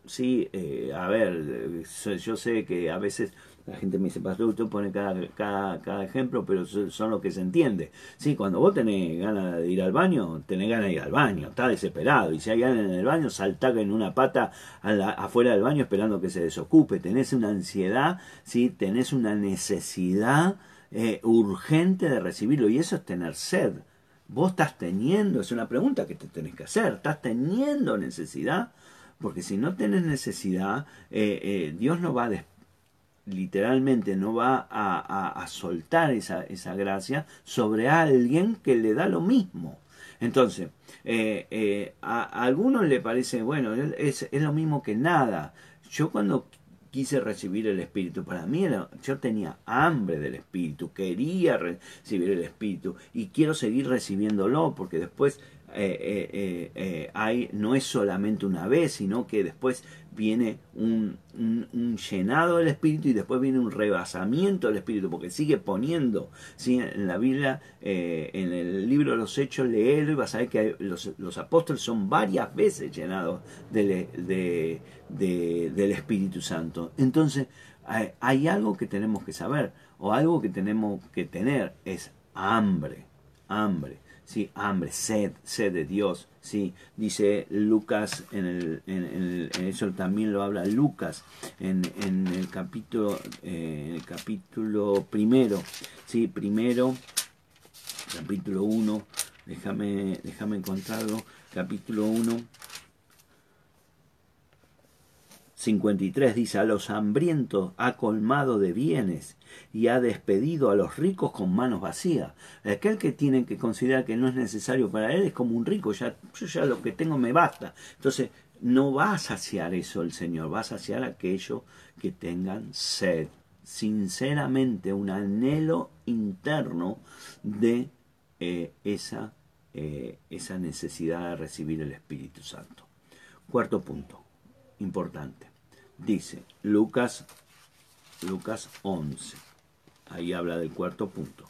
sí, a ver, yo sé que a veces la gente me dice, pastor, usted pone cada, cada, ejemplo, pero son lo que se entiende. Sí, cuando vos tenés ganas de ir al baño, tenés ganas de ir al baño, está desesperado. Y si hay alguien en el baño, salta en una pata afuera del baño esperando que se desocupe. Tenés una ansiedad, ¿sí? tenés una necesidad eh, urgente de recibirlo. Y eso es tener sed. Vos estás teniendo, es una pregunta que te tenés que hacer, estás teniendo necesidad. Porque si no tenés necesidad, eh, eh, Dios no va a literalmente no va a, soltar esa, esa, gracia sobre alguien que le da lo mismo. Entonces, eh, eh, a, algunos le parece, bueno, es, es, lo mismo que nada. Yo cuando quise recibir el Espíritu, para mí yo tenía hambre del Espíritu, quería recibir el Espíritu y quiero seguir recibiéndolo porque después eh, eh, hay, no es solamente una vez, sino que después viene un, llenado del Espíritu y después viene un rebasamiento del Espíritu, porque sigue poniendo, ¿sí? en la Biblia, eh, en el libro de los Hechos, leerlo y vas a ver que los, apóstoles son varias veces llenados del, del Espíritu Santo. Entonces, hay, algo que tenemos que saber, o algo que tenemos que tener, es hambre, hambre, sí, hambre, sed, sed de Dios, sí, dice Lucas, en, el, en, eso también lo habla Lucas, en, el capítulo, eh, capítulo primero, sí, primero, capítulo 1, déjame, déjame encontrarlo, capítulo 1, 53 dice, a los hambrientos ha colmado de bienes y ha despedido a los ricos con manos vacías. Aquel que tiene que considerar que no es necesario para él es como un rico, ya, yo ya lo que tengo me basta. Entonces, no va a saciar eso el Señor, va a saciar a aquellos que tengan sed, sinceramente un anhelo interno de eh, esa, eh, esa necesidad de recibir el Espíritu Santo. Cuarto punto, importante dice Lucas, Lucas 11. Ahí habla del cuarto punto.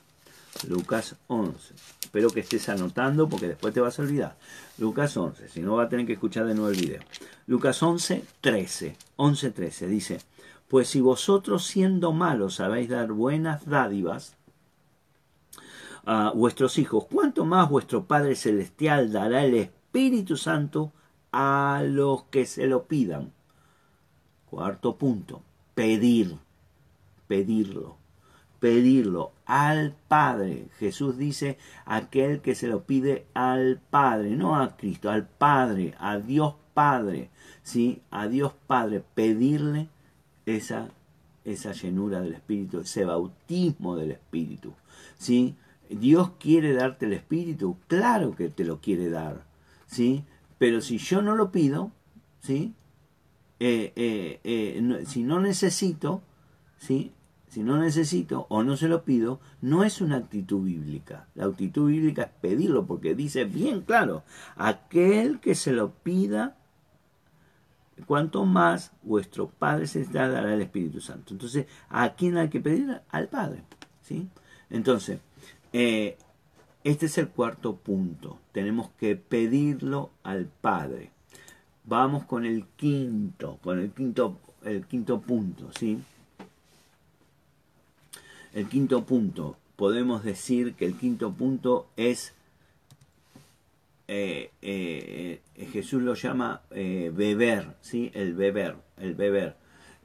Lucas 11. Espero que estés anotando porque después te vas a olvidar. Lucas 11. Si no, va a tener que escuchar de nuevo el video. Lucas 11, 13. 11, 13. Dice, pues si vosotros siendo malos sabéis dar buenas dádivas a vuestros hijos, ¿cuánto más vuestro Padre Celestial dará el Espíritu Santo a los que se lo pidan? Cuarto punto, pedir, pedirlo, pedirlo al Padre. Jesús dice, aquel que se lo pide al Padre, no a Cristo, al Padre, a Dios Padre, ¿sí? A Dios Padre, pedirle esa, esa llenura del Espíritu, ese bautismo del Espíritu, ¿sí? Dios quiere darte el Espíritu, claro que te lo quiere dar, ¿sí? Pero si yo no lo pido, ¿sí? Eh, eh, eh, si no necesito, si no necesito o no se lo pido, no es una actitud bíblica. La actitud bíblica es pedirlo, porque dice bien claro, aquel que se lo pida, cuanto más vuestro Padre se dará el Espíritu Santo. Entonces, ¿a quién hay que pedir? Al Padre. ¿sí? Entonces, este es el cuarto punto. Tenemos que pedirlo al Padre. Vamos con el quinto, con el quinto, el quinto punto, ¿sí? El quinto punto, podemos decir que el quinto punto es, eh, eh, Jesús lo llama eh, beber, ¿sí? El beber, el beber.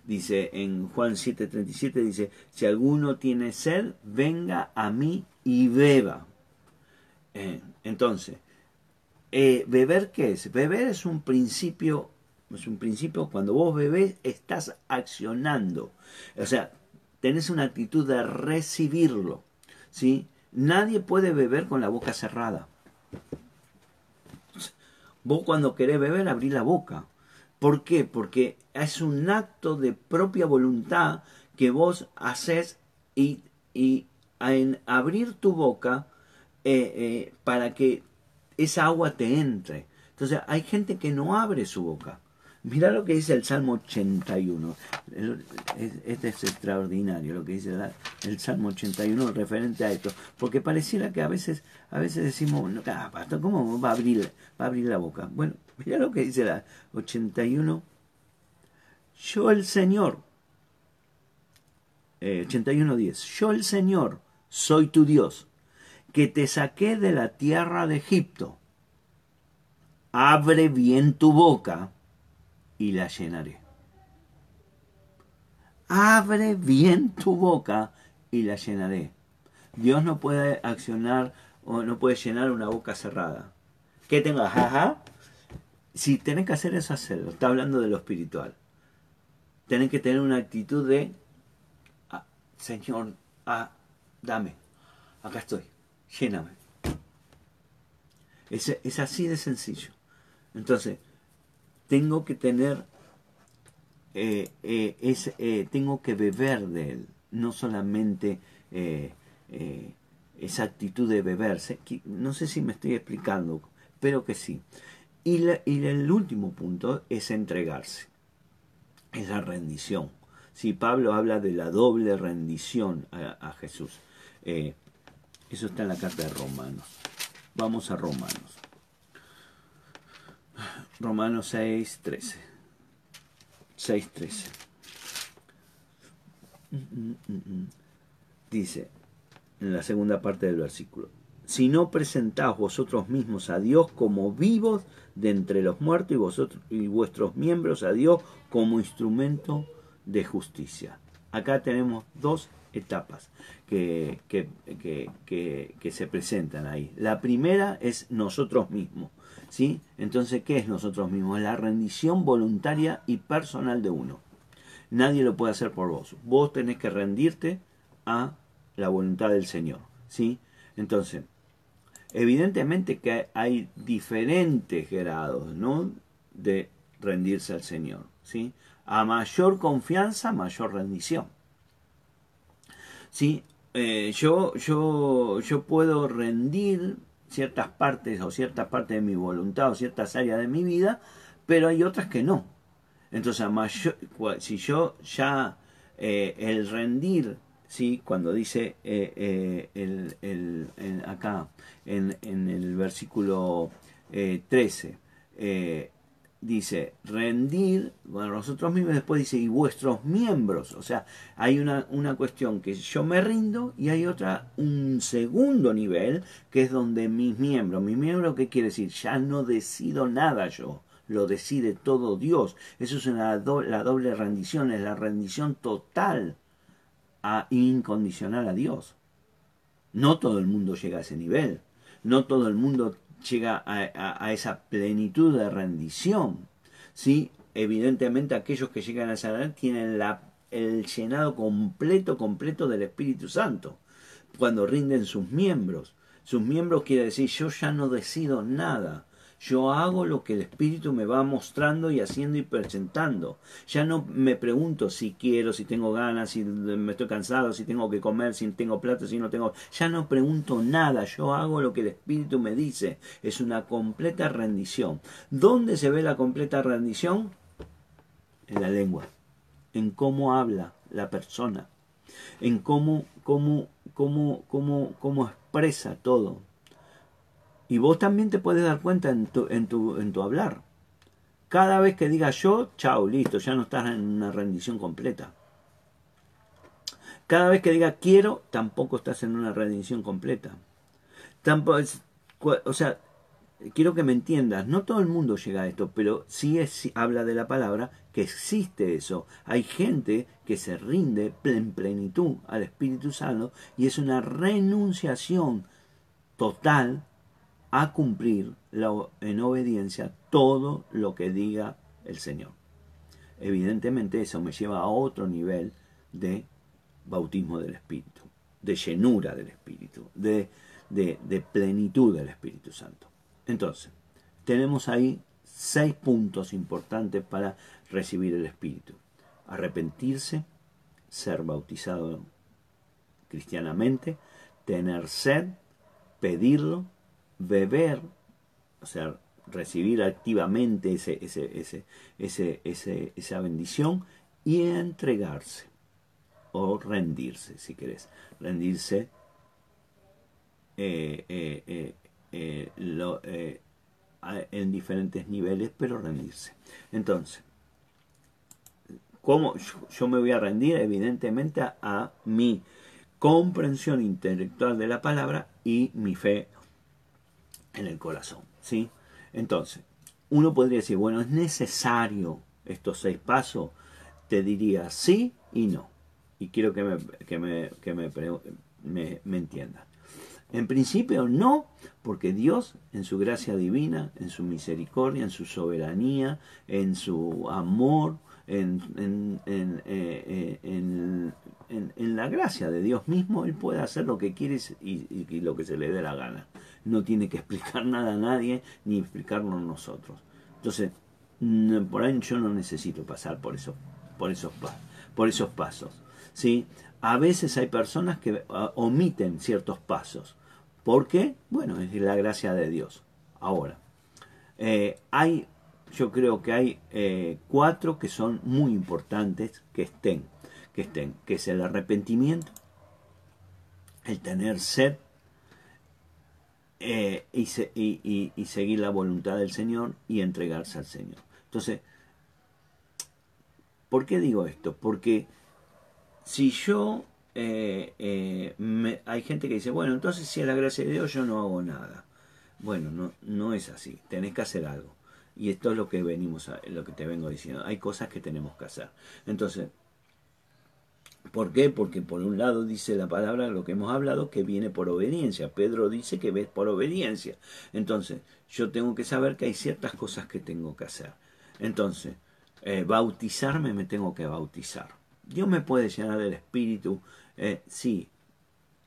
Dice en Juan 7:37, dice, si alguno tiene sed, venga a mí y beba. entonces, eh, ¿Beber qué es? Beber es un principio, es un principio, cuando vos bebés estás accionando. O sea, tenés una actitud de recibirlo. ¿sí? Nadie puede beber con la boca cerrada. Vos cuando querés beber, abrís la boca. ¿Por qué? Porque es un acto de propia voluntad que vos haces y, y en abrir tu boca eh, eh, para que esa agua te entre. Entonces hay gente que no abre su boca. Mira lo que dice el Salmo 81. Este es extraordinario lo que dice el Salmo 81 referente a esto. Porque pareciera que a veces, a veces decimos, no, ah, ¿cómo va a, abrir, va a abrir la boca? Bueno, mira lo que dice la 81. Yo el Señor, eh, 81.10, yo el Señor soy tu Dios que te saqué de la tierra de Egipto. Abre bien tu boca y la llenaré. Abre bien tu boca y la llenaré. Dios no puede accionar o no puede llenar una boca cerrada. Que tenga jaja. Si tenés que hacer eso, hacerlo. Está hablando de lo espiritual. Tenés que tener una actitud de, ah, Señor, ah, dame, acá estoy lléname. Es, es así de sencillo. Entonces, tengo que tener, eh, eh, eh, tengo que beber de él, no solamente esa actitud de beberse. No sé si me estoy explicando, pero que sí. Y, y el último punto es entregarse, es la rendición. Si Pablo habla de la doble rendición a Jesús. Eso está en la carta de Romanos. Vamos a Romanos. Romanos 6, 13. 6, 13. dice en la segunda parte del versículo, si no presentaos vosotros mismos a Dios como vivos de entre los muertos y vosotros y vuestros miembros a Dios como instrumento de justicia. Acá tenemos dos etapas que, que, que, se presentan ahí. La primera es nosotros mismos. ¿sí? Entonces, ¿qué es nosotros mismos? La rendición voluntaria y personal de uno. Nadie lo puede hacer por vos. Vos tenés que rendirte a la voluntad del Señor. ¿sí? Entonces, evidentemente que hay diferentes grados ¿no? de rendirse al Señor. ¿sí? A mayor confianza, mayor rendición. ¿sí? Eh, yo, yo, yo puedo rendir ciertas partes o ciertas partes de mi voluntad o ciertas áreas de mi vida, pero hay otras que no. Entonces, si yo ya eh, el rendir, ¿sí? cuando dice eh, el, el, acá en, en, el versículo 13, dice rendir, bueno, nosotros mismos después dice y vuestros miembros, o sea, hay una, una cuestión que yo me rindo y hay otra, un segundo nivel, que es donde mis miembros, mis miembros, ¿qué quiere decir? Ya no decido nada yo, lo decide todo Dios, eso es una la doble rendición, es la rendición total a incondicional a Dios. No todo el mundo llega a ese nivel, no todo el mundo llega a, esa plenitud de rendición. ¿sí? Evidentemente aquellos que llegan a edad tienen la, el llenado completo, completo del Espíritu Santo. Cuando rinden sus miembros. Sus miembros quiere decir yo ya no decido nada. Yo hago lo que el Espíritu me va mostrando y haciendo y presentando. Ya no me pregunto si quiero, si tengo ganas, si me estoy cansado, si tengo que comer, si tengo plata, si no tengo. Ya no pregunto nada. Yo hago lo que el Espíritu me dice. Es una completa rendición. ¿Dónde se ve la completa rendición? En la lengua. En cómo habla la persona. En cómo, cómo, cómo, cómo, cómo expresa todo. Y vos también te puedes dar cuenta en tu, en tu, en tu hablar. Cada vez que digas yo, chao, listo, ya no estás en una rendición completa. Cada vez que digas quiero, tampoco estás en una rendición completa. Tampoco, o sea, quiero que me entiendas, no todo el mundo llega a esto, pero sí es, habla de la palabra que existe eso. Hay gente que se rinde en plenitud al Espíritu Santo y es una renunciación total a cumplir en obediencia todo lo que diga el Señor. Evidentemente eso me lleva a otro nivel de bautismo del Espíritu, de llenura del Espíritu, de, de plenitud del Espíritu Santo. Entonces, tenemos ahí seis puntos importantes para recibir el Espíritu. Arrepentirse, ser bautizado cristianamente, tener sed, pedirlo, beber, o sea, recibir activamente ese, ese, ese, esa bendición y entregarse o rendirse, si querés. Rendirse eh, eh, eh, en diferentes niveles, pero rendirse. Entonces, ¿cómo yo me voy a rendir? Evidentemente a mi comprensión intelectual de la palabra y mi fe en el corazón. ¿sí? Entonces, uno podría decir, bueno, ¿es necesario estos seis pasos? Te diría sí y no. Y quiero que me, que me, que me, me, me entiendan. En principio no, porque Dios en su gracia divina, en su misericordia, en su soberanía, en su amor, en, en, en, eh, en la gracia de Dios mismo, Él puede hacer lo que quiere y, y lo que se le dé la gana no tiene que explicar [LAUGHS] nada a nadie ni explicarlo nosotros. Entonces, por ahí yo no necesito pasar por, eso, por, esos, por esos pasos. ¿sí? A veces hay personas que ah, omiten ciertos pasos. ¿Por qué? Bueno, es la gracia de Dios. Ahora, eh, hay, yo creo que hay eh, cuatro que son muy importantes que estén, que estén, que es el arrepentimiento, el tener sed eh, y, y, seguir la voluntad del Señor y entregarse al Señor. Entonces, ¿por qué digo esto? Porque si yo, eh, eh, hay gente que dice, bueno, entonces si es la gracia de Dios yo no hago nada. Bueno, no, no es así, tenés que hacer algo. Y esto es lo que venimos a, lo que te vengo diciendo. Hay cosas que tenemos que hacer. Entonces, ¿por qué? Porque por un lado dice la palabra, lo que hemos hablado, que viene por obediencia. Pedro dice que ves por obediencia. Entonces, yo tengo que saber que hay ciertas cosas que tengo que hacer. Entonces, eh, bautizarme me tengo que bautizar. Dios me puede llenar del Espíritu, eh, sí,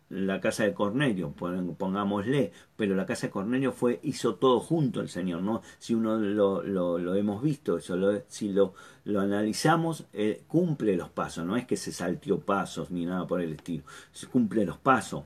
la casa de Cornelio, pongámosle, pero la casa de Cornelio fue, hizo todo junto el Señor, ¿no? Si uno lo, lo, hemos visto, eso si lo, lo analizamos, eh, cumple los pasos, no es que se saltió pasos ni nada por el estilo, se cumple los pasos.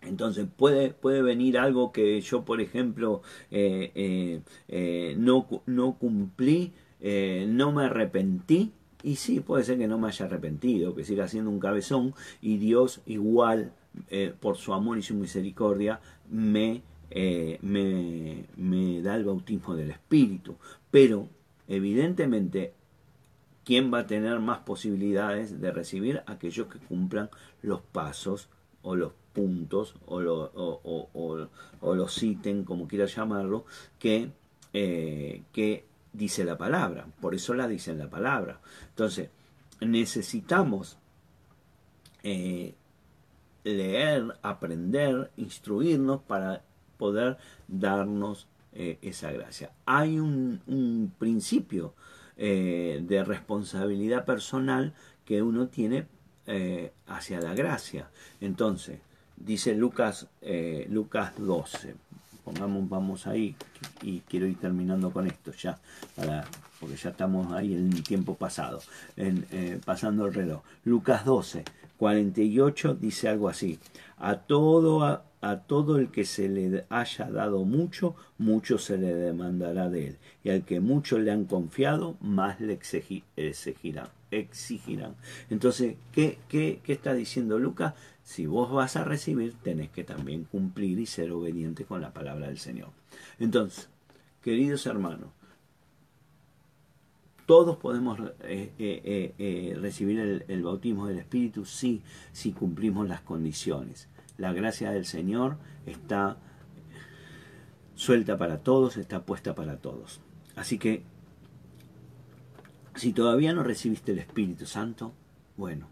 Entonces puede, puede venir algo que yo, por ejemplo, eh, eh, no, no cumplí, no me arrepentí, y sí, puede ser que no me haya arrepentido, que siga siendo un cabezón y Dios igual, eh, por su amor y su misericordia, me, eh, me, me da el bautismo del Espíritu. Pero, evidentemente, ¿quién va a tener más posibilidades de recibir? Aquellos que cumplan los pasos o los puntos o, lo, o, los citen, como quiera llamarlo, que, eh, que dice la palabra, por eso la dice en la palabra. Entonces, necesitamos eh, leer, aprender, instruirnos para poder darnos eh, esa gracia. Hay un, principio eh, de responsabilidad personal que uno tiene hacia la gracia. Entonces, dice Lucas, Lucas 12, pongamos, vamos ahí, y quiero ir terminando con esto ya, para, porque ya estamos ahí en tiempo pasado, eh, pasando el reloj. Lucas 12, 48 dice algo así, a todo, a, todo el que se le haya dado mucho, mucho se le demandará de él, y al que mucho le han confiado, más le exigirán. Exigirán. Entonces, ¿qué, qué, qué está diciendo Lucas? Si vos vas a recibir, tenés que también cumplir y ser obediente con la palabra del Señor. Entonces, queridos hermanos, todos podemos eh, eh, eh, recibir el, bautismo del Espíritu sí, si cumplimos las condiciones. La gracia del Señor está suelta para todos, está puesta para todos. Así que, si todavía no recibiste el Espíritu Santo, bueno,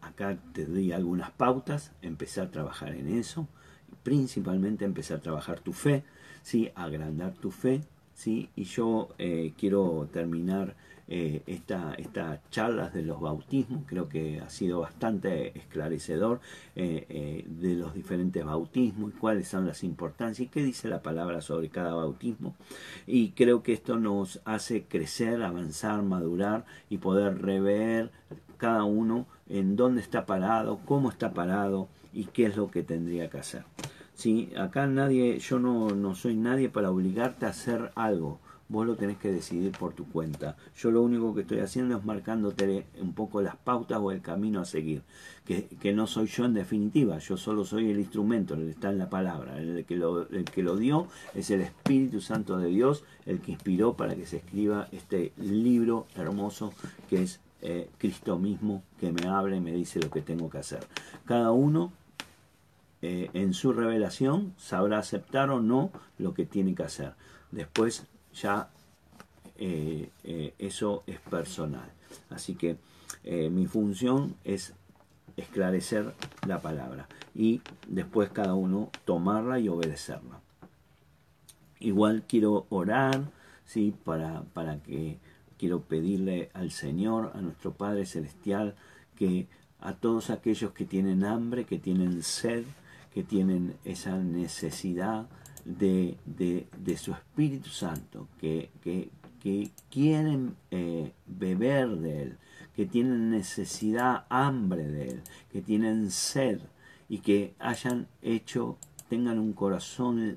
acá te doy algunas pautas, empezar a trabajar en eso, principalmente empezar a trabajar tu fe, ¿sí? agrandar tu fe, ¿sí? y yo eh, quiero terminar eh, esta, estas charlas de los bautismos, creo que ha sido bastante esclarecedor eh, de los diferentes bautismos y cuáles son las importancias y qué dice la palabra sobre cada bautismo. Y creo que esto nos hace crecer, avanzar, madurar y poder rever cada uno en dónde está parado, cómo está parado y qué es lo que tendría que hacer. ¿Sí? Acá nadie, yo no, no soy nadie para obligarte a hacer algo. Vos lo tenés que decidir por tu cuenta. Yo lo único que estoy haciendo es marcándote un poco las pautas o el camino a seguir. Que, que no soy yo en definitiva, yo solo soy el instrumento, el que está en la palabra. El que, lo, el que lo dio es el Espíritu Santo de Dios, el que inspiró para que se escriba este libro hermoso que es eh, Cristo mismo que me habla y me dice lo que tengo que hacer. Cada uno eh, en su revelación sabrá aceptar o no lo que tiene que hacer. Después ya eh, eso es personal. Así que mi función es esclarecer la palabra y después cada uno tomarla y obedecerla. Igual quiero orar ¿sí? para, para que quiero pedirle al Señor, a nuestro Padre Celestial, que a todos aquellos que tienen hambre, que tienen sed, que tienen esa necesidad de, de, su Espíritu Santo, que, que, quieren eh, beber de Él, que tienen necesidad, hambre de Él, que tienen sed y que hayan hecho, tengan un corazón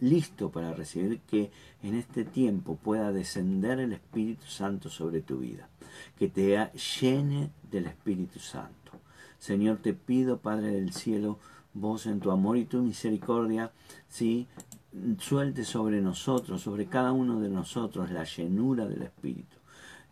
listo para recibir que en este tiempo pueda descender el Espíritu Santo sobre tu vida, que te llene del Espíritu Santo. Señor, te pido, Padre del cielo, vos en tu amor y tu misericordia, ¿sí? suelte sobre nosotros, sobre cada uno de nosotros, la llenura del Espíritu,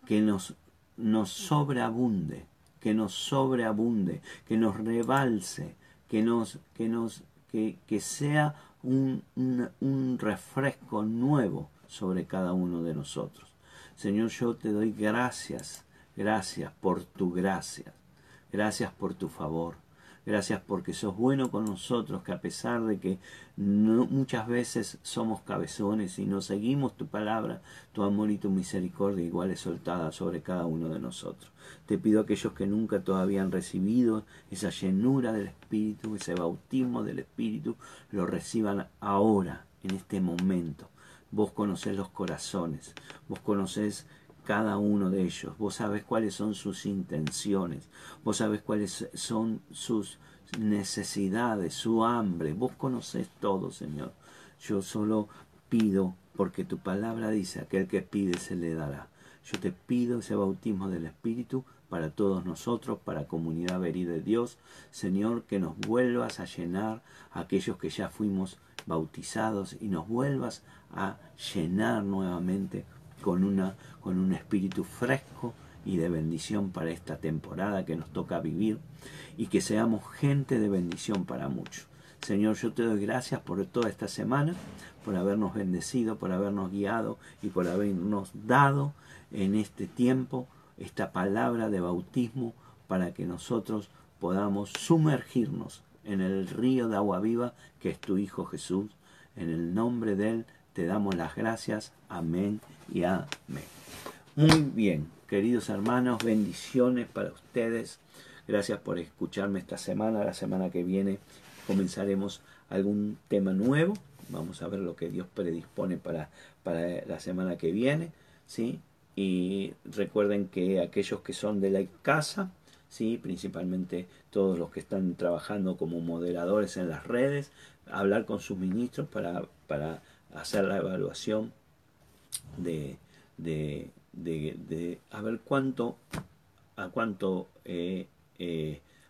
que nos, nos sobreabunde que nos sobreabunde, que nos rebalse, que nos, que nos, que, que sea un, un refresco nuevo sobre cada uno de nosotros. Señor, yo te doy gracias, gracias por tu gracia, gracias por tu favor. Gracias porque sos bueno con nosotros, que a pesar de que muchas veces somos cabezones y no seguimos tu palabra, tu amor y tu misericordia igual es soltada sobre cada uno de nosotros. Te pido a aquellos que nunca todavía han recibido esa llenura del Espíritu, ese bautismo del Espíritu, lo reciban ahora, en este momento. Vos conocés los corazones, vos conocés cada uno de ellos. Vos sabés cuáles son sus intenciones, vos sabés cuáles son sus necesidades, su hambre. Vos conocés todo, Señor. Yo solo pido, porque tu palabra dice, aquel que pide se le dará. Yo te pido ese bautismo del Espíritu para todos nosotros, para comunidad verí de Dios. Señor, que nos vuelvas a llenar a aquellos que ya fuimos bautizados y nos vuelvas a llenar nuevamente con, una, con un espíritu fresco y de bendición para esta temporada que nos toca vivir y que seamos gente de bendición para muchos. Señor, yo te doy gracias por toda esta semana, por habernos bendecido, por habernos guiado y por habernos dado en este tiempo esta palabra de bautismo para que nosotros podamos sumergirnos en el río de agua viva que es tu Hijo Jesús. En el nombre de Él te damos las gracias. Amén y amén. Muy bien, queridos hermanos, bendiciones para ustedes. Gracias por escucharme esta semana. La semana que viene comenzaremos algún tema nuevo. Vamos a ver lo que Dios predispone para, para la semana que viene. ¿sí? Y recuerden que aquellos que son de la casa, ¿sí? principalmente todos los que están trabajando como moderadores en las redes, hablar con sus ministros para, para hacer la evaluación de, de, de, a ver cuánto, a cuánto he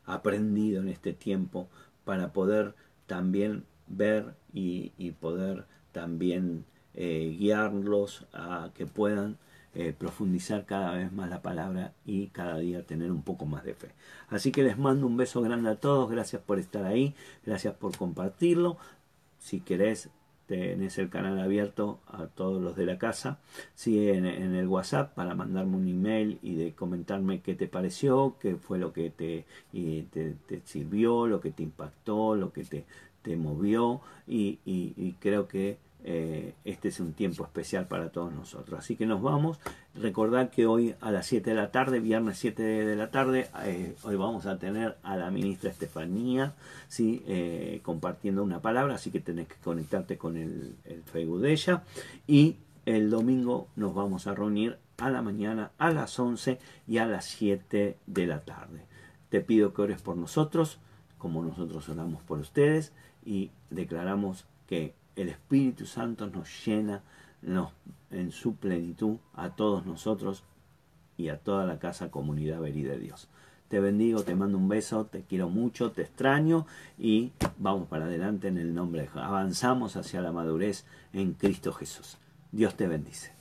aprendido en este tiempo para poder también ver y, y poder también eh, guiarlos a que puedan eh, profundizar cada vez más la palabra y cada día tener un poco más de fe. Así que les mando un beso grande a todos, gracias por estar ahí, gracias por compartirlo. Si querés tenés el canal abierto a todos los de la casa, sí, en, el WhatsApp para mandarme un email y de comentarme qué te pareció, qué fue lo que te, te, sirvió, lo que te impactó, lo que te, te movió. Y, y creo que eh, este es un tiempo especial para todos nosotros. Así que nos vamos. Recordar que hoy a las 7 de la tarde, viernes 7 de la tarde, eh, hoy vamos a tener a la ministra Estefanía ¿sí? Eh, compartiendo una palabra, así que tenés que conectarte con el, el Facebook de ella. Y el domingo nos vamos a reunir a la mañana, a las 11 y a las 7 de la tarde. Te pido que ores por nosotros, como nosotros oramos por ustedes, y declaramos que el Espíritu Santo nos llena en su plenitud a todos nosotros y a toda la casa comunidad verí de Dios. Te bendigo, te mando un beso, te quiero mucho, te extraño y vamos para adelante en el nombre de Jesús. Avanzamos hacia la madurez en Cristo Jesús. Dios te bendice.